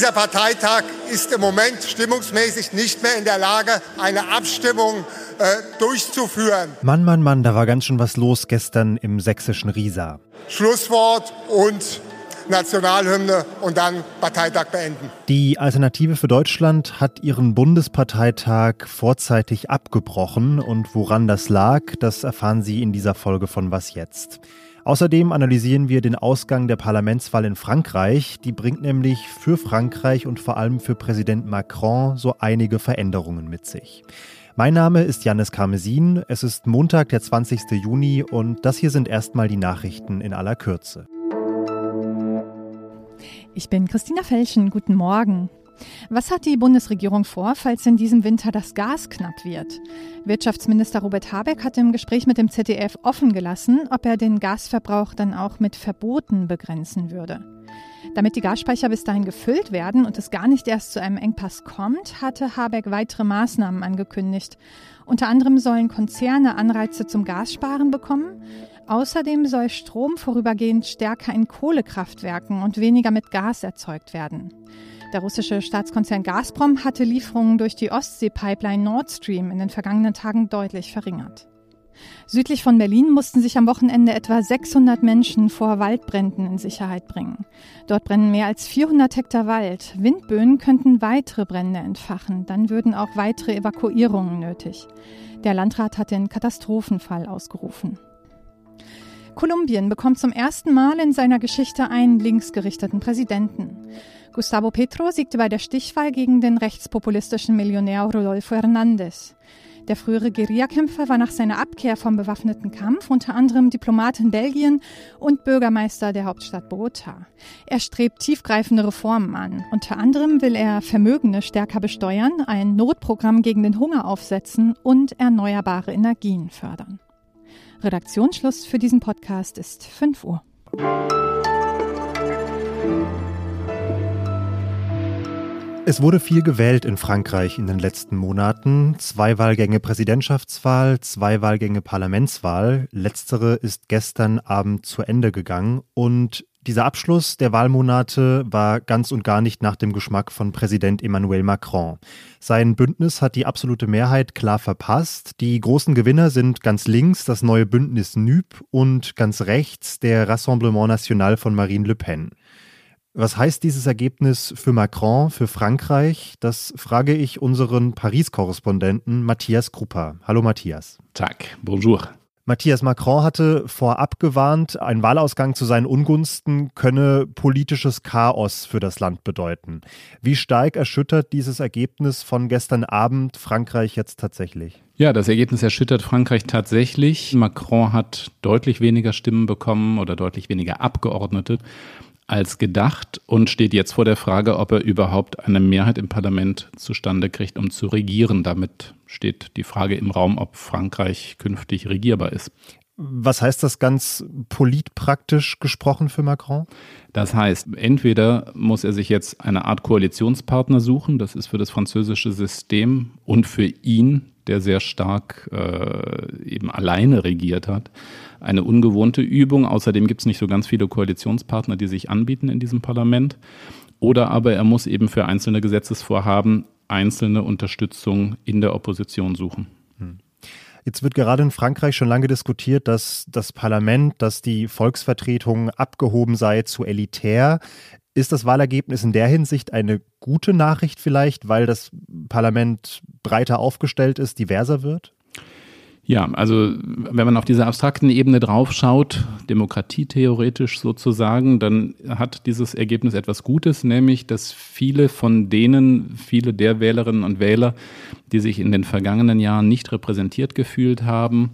Dieser Parteitag ist im Moment stimmungsmäßig nicht mehr in der Lage, eine Abstimmung äh, durchzuführen. Mann, Mann, Mann, da war ganz schön was los gestern im sächsischen Riesa. Schlusswort und Nationalhymne und dann Parteitag beenden. Die Alternative für Deutschland hat ihren Bundesparteitag vorzeitig abgebrochen und woran das lag, das erfahren Sie in dieser Folge von Was jetzt. Außerdem analysieren wir den Ausgang der Parlamentswahl in Frankreich. Die bringt nämlich für Frankreich und vor allem für Präsident Macron so einige Veränderungen mit sich. Mein Name ist Janis Karmesin. Es ist Montag, der 20. Juni und das hier sind erstmal die Nachrichten in aller Kürze. Ich bin Christina Felschen. Guten Morgen. Was hat die Bundesregierung vor, falls in diesem Winter das Gas knapp wird? Wirtschaftsminister Robert Habeck hat im Gespräch mit dem ZDF offen gelassen, ob er den Gasverbrauch dann auch mit Verboten begrenzen würde. Damit die Gasspeicher bis dahin gefüllt werden und es gar nicht erst zu einem Engpass kommt, hatte Habeck weitere Maßnahmen angekündigt. Unter anderem sollen Konzerne Anreize zum Gassparen bekommen. Außerdem soll Strom vorübergehend stärker in Kohlekraftwerken und weniger mit Gas erzeugt werden. Der russische Staatskonzern Gazprom hatte Lieferungen durch die Ostsee-Pipeline Nord Stream in den vergangenen Tagen deutlich verringert. Südlich von Berlin mussten sich am Wochenende etwa 600 Menschen vor Waldbränden in Sicherheit bringen. Dort brennen mehr als 400 Hektar Wald. Windböen könnten weitere Brände entfachen. Dann würden auch weitere Evakuierungen nötig. Der Landrat hat den Katastrophenfall ausgerufen. Kolumbien bekommt zum ersten Mal in seiner Geschichte einen linksgerichteten Präsidenten. Gustavo Petro siegte bei der Stichwahl gegen den rechtspopulistischen Millionär Rodolfo Hernández. Der frühere Guerillakämpfer war nach seiner Abkehr vom bewaffneten Kampf unter anderem Diplomat in Belgien und Bürgermeister der Hauptstadt Bogota. Er strebt tiefgreifende Reformen an. Unter anderem will er Vermögende stärker besteuern, ein Notprogramm gegen den Hunger aufsetzen und erneuerbare Energien fördern. Redaktionsschluss für diesen Podcast ist 5 Uhr. Es wurde viel gewählt in Frankreich in den letzten Monaten. Zwei Wahlgänge Präsidentschaftswahl, zwei Wahlgänge Parlamentswahl. Letztere ist gestern Abend zu Ende gegangen und dieser Abschluss der Wahlmonate war ganz und gar nicht nach dem Geschmack von Präsident Emmanuel Macron. Sein Bündnis hat die absolute Mehrheit klar verpasst. Die großen Gewinner sind ganz links das neue Bündnis NÜB und ganz rechts der Rassemblement National von Marine Le Pen. Was heißt dieses Ergebnis für Macron, für Frankreich? Das frage ich unseren Paris-Korrespondenten Matthias Krupper. Hallo Matthias. Tag, bonjour. Matthias Macron hatte vorab gewarnt, ein Wahlausgang zu seinen Ungunsten könne politisches Chaos für das Land bedeuten. Wie stark erschüttert dieses Ergebnis von gestern Abend Frankreich jetzt tatsächlich? Ja, das Ergebnis erschüttert Frankreich tatsächlich. Macron hat deutlich weniger Stimmen bekommen oder deutlich weniger Abgeordnete als gedacht und steht jetzt vor der Frage, ob er überhaupt eine Mehrheit im Parlament zustande kriegt, um zu regieren. Damit steht die Frage im Raum, ob Frankreich künftig regierbar ist. Was heißt das ganz politpraktisch gesprochen für Macron? Das heißt, entweder muss er sich jetzt eine Art Koalitionspartner suchen, das ist für das französische System und für ihn, der sehr stark äh, eben alleine regiert hat, eine ungewohnte Übung. Außerdem gibt es nicht so ganz viele Koalitionspartner, die sich anbieten in diesem Parlament. Oder aber er muss eben für einzelne Gesetzesvorhaben einzelne Unterstützung in der Opposition suchen. Hm. Jetzt wird gerade in Frankreich schon lange diskutiert, dass das Parlament, dass die Volksvertretung abgehoben sei zu elitär. Ist das Wahlergebnis in der Hinsicht eine gute Nachricht vielleicht, weil das Parlament breiter aufgestellt ist, diverser wird? Ja, also wenn man auf dieser abstrakten Ebene draufschaut, demokratietheoretisch sozusagen, dann hat dieses Ergebnis etwas Gutes, nämlich dass viele von denen, viele der Wählerinnen und Wähler, die sich in den vergangenen Jahren nicht repräsentiert gefühlt haben,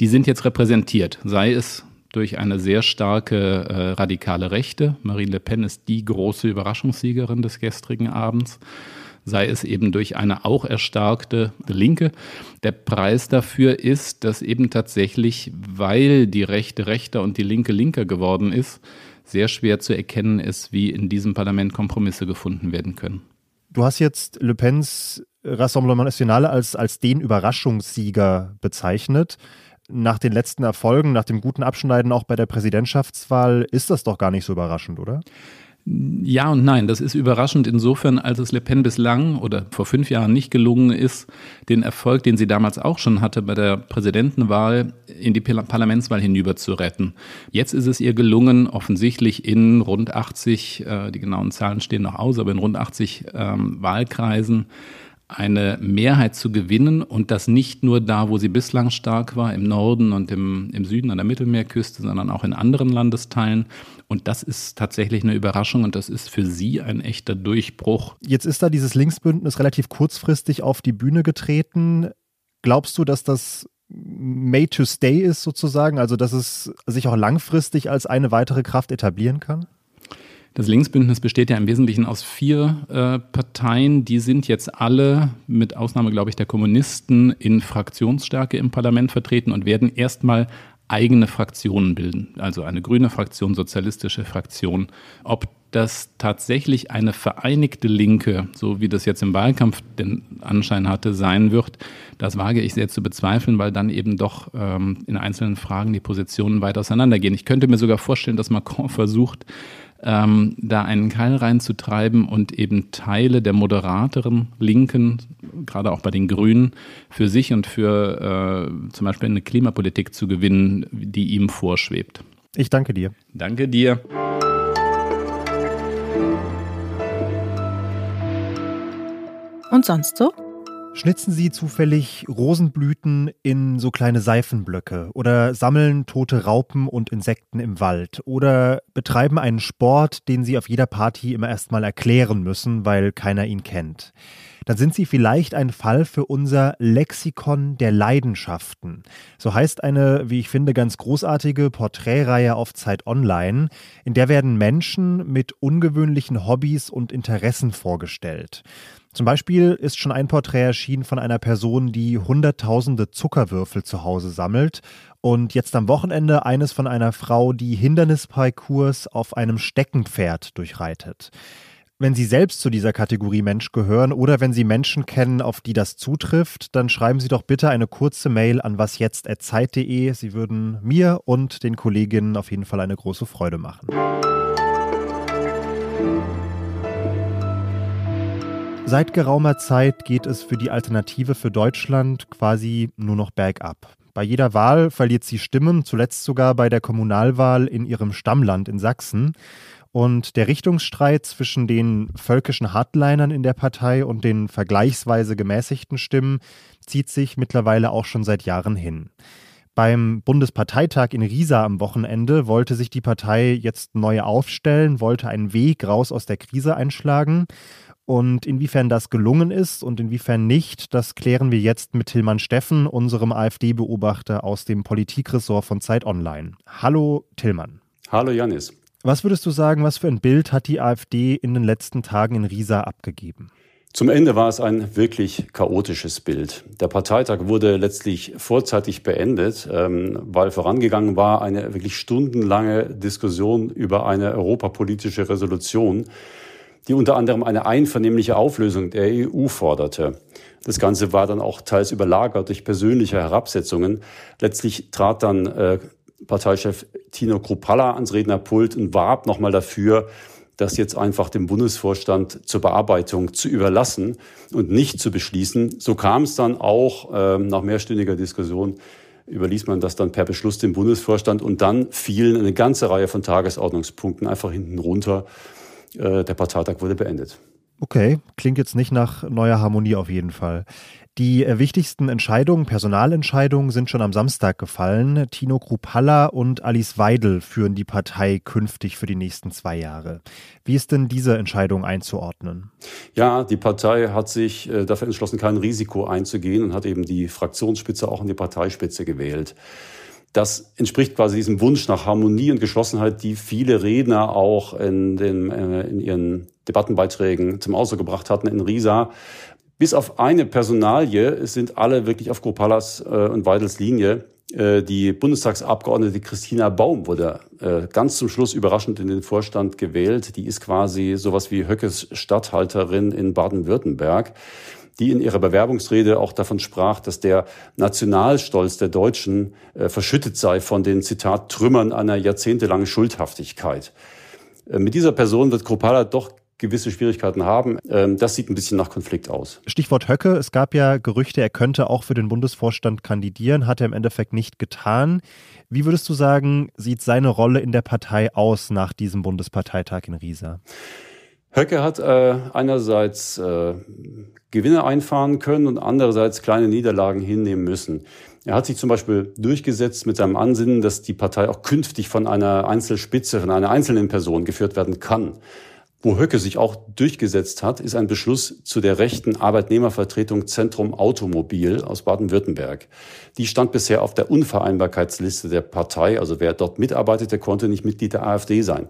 die sind jetzt repräsentiert, sei es durch eine sehr starke äh, radikale Rechte. Marine Le Pen ist die große Überraschungssiegerin des gestrigen Abends sei es eben durch eine auch erstarkte Linke. Der Preis dafür ist, dass eben tatsächlich, weil die Rechte rechter und die Linke linker geworden ist, sehr schwer zu erkennen ist, wie in diesem Parlament Kompromisse gefunden werden können. Du hast jetzt Le Pens Rassemblement National als, als den Überraschungssieger bezeichnet. Nach den letzten Erfolgen, nach dem guten Abschneiden auch bei der Präsidentschaftswahl, ist das doch gar nicht so überraschend, oder? Ja und nein, das ist überraschend insofern, als es Le Pen bislang oder vor fünf Jahren nicht gelungen ist, den Erfolg, den sie damals auch schon hatte bei der Präsidentenwahl, in die Parlamentswahl hinüber zu retten. Jetzt ist es ihr gelungen, offensichtlich in rund 80, äh, die genauen Zahlen stehen noch aus, aber in rund 80 ähm, Wahlkreisen eine Mehrheit zu gewinnen und das nicht nur da, wo sie bislang stark war, im Norden und im, im Süden an der Mittelmeerküste, sondern auch in anderen Landesteilen. Und das ist tatsächlich eine Überraschung und das ist für sie ein echter Durchbruch. Jetzt ist da dieses Linksbündnis relativ kurzfristig auf die Bühne getreten. Glaubst du, dass das made to stay ist sozusagen, also dass es sich auch langfristig als eine weitere Kraft etablieren kann? Das Linksbündnis besteht ja im Wesentlichen aus vier äh, Parteien. Die sind jetzt alle, mit Ausnahme, glaube ich, der Kommunisten, in Fraktionsstärke im Parlament vertreten und werden erstmal eigene Fraktionen bilden. Also eine grüne Fraktion, sozialistische Fraktion. Ob das tatsächlich eine vereinigte Linke, so wie das jetzt im Wahlkampf den Anschein hatte, sein wird, das wage ich sehr zu bezweifeln, weil dann eben doch ähm, in einzelnen Fragen die Positionen weit auseinandergehen. Ich könnte mir sogar vorstellen, dass Macron versucht, ähm, da einen Keil reinzutreiben und eben Teile der moderateren Linken, gerade auch bei den Grünen, für sich und für äh, zum Beispiel eine Klimapolitik zu gewinnen, die ihm vorschwebt. Ich danke dir. Danke dir. Und sonst so? Schnitzen Sie zufällig Rosenblüten in so kleine Seifenblöcke oder sammeln tote Raupen und Insekten im Wald oder betreiben einen Sport, den Sie auf jeder Party immer erstmal erklären müssen, weil keiner ihn kennt. Dann sind Sie vielleicht ein Fall für unser Lexikon der Leidenschaften. So heißt eine, wie ich finde, ganz großartige Porträtreihe auf Zeit Online, in der werden Menschen mit ungewöhnlichen Hobbys und Interessen vorgestellt. Zum Beispiel ist schon ein Porträt erschienen von einer Person, die hunderttausende Zuckerwürfel zu Hause sammelt und jetzt am Wochenende eines von einer Frau, die Hindernisparcours auf einem Steckenpferd durchreitet. Wenn Sie selbst zu dieser Kategorie Mensch gehören oder wenn Sie Menschen kennen, auf die das zutrifft, dann schreiben Sie doch bitte eine kurze Mail an wasjetzt.zeit.de. Sie würden mir und den Kolleginnen auf jeden Fall eine große Freude machen. Seit geraumer Zeit geht es für die Alternative für Deutschland quasi nur noch bergab. Bei jeder Wahl verliert sie Stimmen, zuletzt sogar bei der Kommunalwahl in ihrem Stammland in Sachsen. Und der Richtungsstreit zwischen den völkischen Hardlinern in der Partei und den vergleichsweise gemäßigten Stimmen zieht sich mittlerweile auch schon seit Jahren hin. Beim Bundesparteitag in Riesa am Wochenende wollte sich die Partei jetzt neu aufstellen, wollte einen Weg raus aus der Krise einschlagen. Und inwiefern das gelungen ist und inwiefern nicht, das klären wir jetzt mit Tillmann Steffen, unserem AfD-Beobachter aus dem Politikressort von Zeit Online. Hallo Tillmann. Hallo Janis. Was würdest du sagen, was für ein Bild hat die AfD in den letzten Tagen in Riesa abgegeben? Zum Ende war es ein wirklich chaotisches Bild. Der Parteitag wurde letztlich vorzeitig beendet, ähm, weil vorangegangen war eine wirklich stundenlange Diskussion über eine europapolitische Resolution, die unter anderem eine einvernehmliche Auflösung der EU forderte. Das Ganze war dann auch teils überlagert durch persönliche Herabsetzungen. Letztlich trat dann äh, Parteichef Tino Kruppalla ans Rednerpult und warb nochmal dafür, das jetzt einfach dem Bundesvorstand zur Bearbeitung zu überlassen und nicht zu beschließen. So kam es dann auch äh, nach mehrstündiger Diskussion überließ man das dann per Beschluss dem Bundesvorstand und dann fielen eine ganze Reihe von Tagesordnungspunkten einfach hinten runter. Äh, der Parteitag wurde beendet. Okay, klingt jetzt nicht nach neuer Harmonie auf jeden Fall. Die äh, wichtigsten Entscheidungen, Personalentscheidungen sind schon am Samstag gefallen. Tino Krupalla und Alice Weidel führen die Partei künftig für die nächsten zwei Jahre. Wie ist denn diese Entscheidung einzuordnen? Ja, die Partei hat sich äh, dafür entschlossen, kein Risiko einzugehen und hat eben die Fraktionsspitze auch in die Parteispitze gewählt. Das entspricht quasi diesem Wunsch nach Harmonie und Geschlossenheit, die viele Redner auch in, den, äh, in ihren Debattenbeiträgen zum Ausdruck gebracht hatten in Riesa. Bis auf eine Personalie sind alle wirklich auf Gropalas äh, und Weidels Linie. Äh, die Bundestagsabgeordnete Christina Baum wurde ganz zum Schluss überraschend in den Vorstand gewählt. Die ist quasi sowas wie Höckes Statthalterin in Baden-Württemberg die in ihrer Bewerbungsrede auch davon sprach, dass der Nationalstolz der Deutschen äh, verschüttet sei von den, Zitat, Trümmern einer jahrzehntelangen Schuldhaftigkeit. Äh, mit dieser Person wird Kropala doch gewisse Schwierigkeiten haben. Ähm, das sieht ein bisschen nach Konflikt aus. Stichwort Höcke. Es gab ja Gerüchte, er könnte auch für den Bundesvorstand kandidieren, hat er im Endeffekt nicht getan. Wie würdest du sagen, sieht seine Rolle in der Partei aus nach diesem Bundesparteitag in Riesa? Höcke hat äh, einerseits äh, Gewinne einfahren können und andererseits kleine Niederlagen hinnehmen müssen. Er hat sich zum Beispiel durchgesetzt mit seinem Ansinnen, dass die Partei auch künftig von einer Einzelspitze, von einer einzelnen Person geführt werden kann. Wo Höcke sich auch durchgesetzt hat, ist ein Beschluss zu der rechten Arbeitnehmervertretung Zentrum Automobil aus Baden-Württemberg. Die stand bisher auf der Unvereinbarkeitsliste der Partei. Also wer dort mitarbeitete, konnte nicht Mitglied der AfD sein.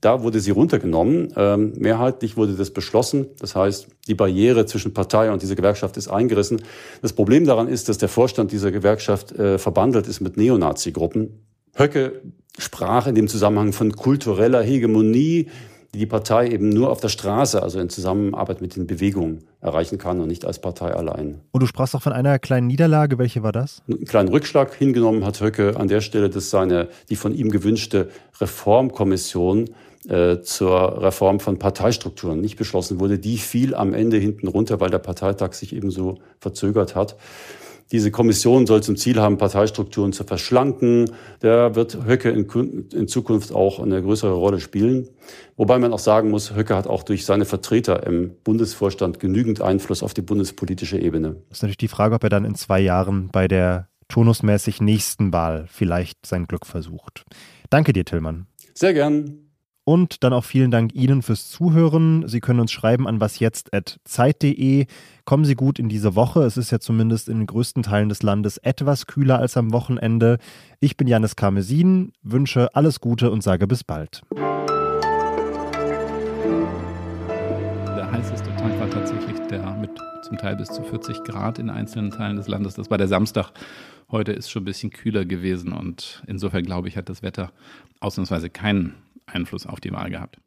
Da wurde sie runtergenommen. Ähm, mehrheitlich wurde das beschlossen. Das heißt, die Barriere zwischen Partei und dieser Gewerkschaft ist eingerissen. Das Problem daran ist, dass der Vorstand dieser Gewerkschaft äh, verbandelt ist mit Neonazi-Gruppen. Höcke sprach in dem Zusammenhang von kultureller Hegemonie die die Partei eben nur auf der Straße, also in Zusammenarbeit mit den Bewegungen erreichen kann und nicht als Partei allein. Und du sprachst auch von einer kleinen Niederlage. Welche war das? Einen kleinen Rückschlag hingenommen hat Höcke an der Stelle, dass seine, die von ihm gewünschte Reformkommission äh, zur Reform von Parteistrukturen nicht beschlossen wurde. Die fiel am Ende hinten runter, weil der Parteitag sich eben so verzögert hat. Diese Kommission soll zum Ziel haben, Parteistrukturen zu verschlanken. Da wird Höcke in, in, Zukunft auch eine größere Rolle spielen. Wobei man auch sagen muss, Höcke hat auch durch seine Vertreter im Bundesvorstand genügend Einfluss auf die bundespolitische Ebene. Das ist natürlich die Frage, ob er dann in zwei Jahren bei der turnusmäßig nächsten Wahl vielleicht sein Glück versucht. Danke dir, Tillmann. Sehr gern. Und dann auch vielen Dank Ihnen fürs Zuhören. Sie können uns schreiben an wasjetzt.zeit.de. Kommen Sie gut in diese Woche. Es ist ja zumindest in den größten Teilen des Landes etwas kühler als am Wochenende. Ich bin Janis Karmesin, wünsche alles Gute und sage bis bald. Der heißeste Tag war tatsächlich der mit zum Teil bis zu 40 Grad in einzelnen Teilen des Landes. Das war der Samstag. Heute ist schon ein bisschen kühler gewesen und insofern glaube ich, hat das Wetter ausnahmsweise keinen Einfluss auf die Wahl gehabt.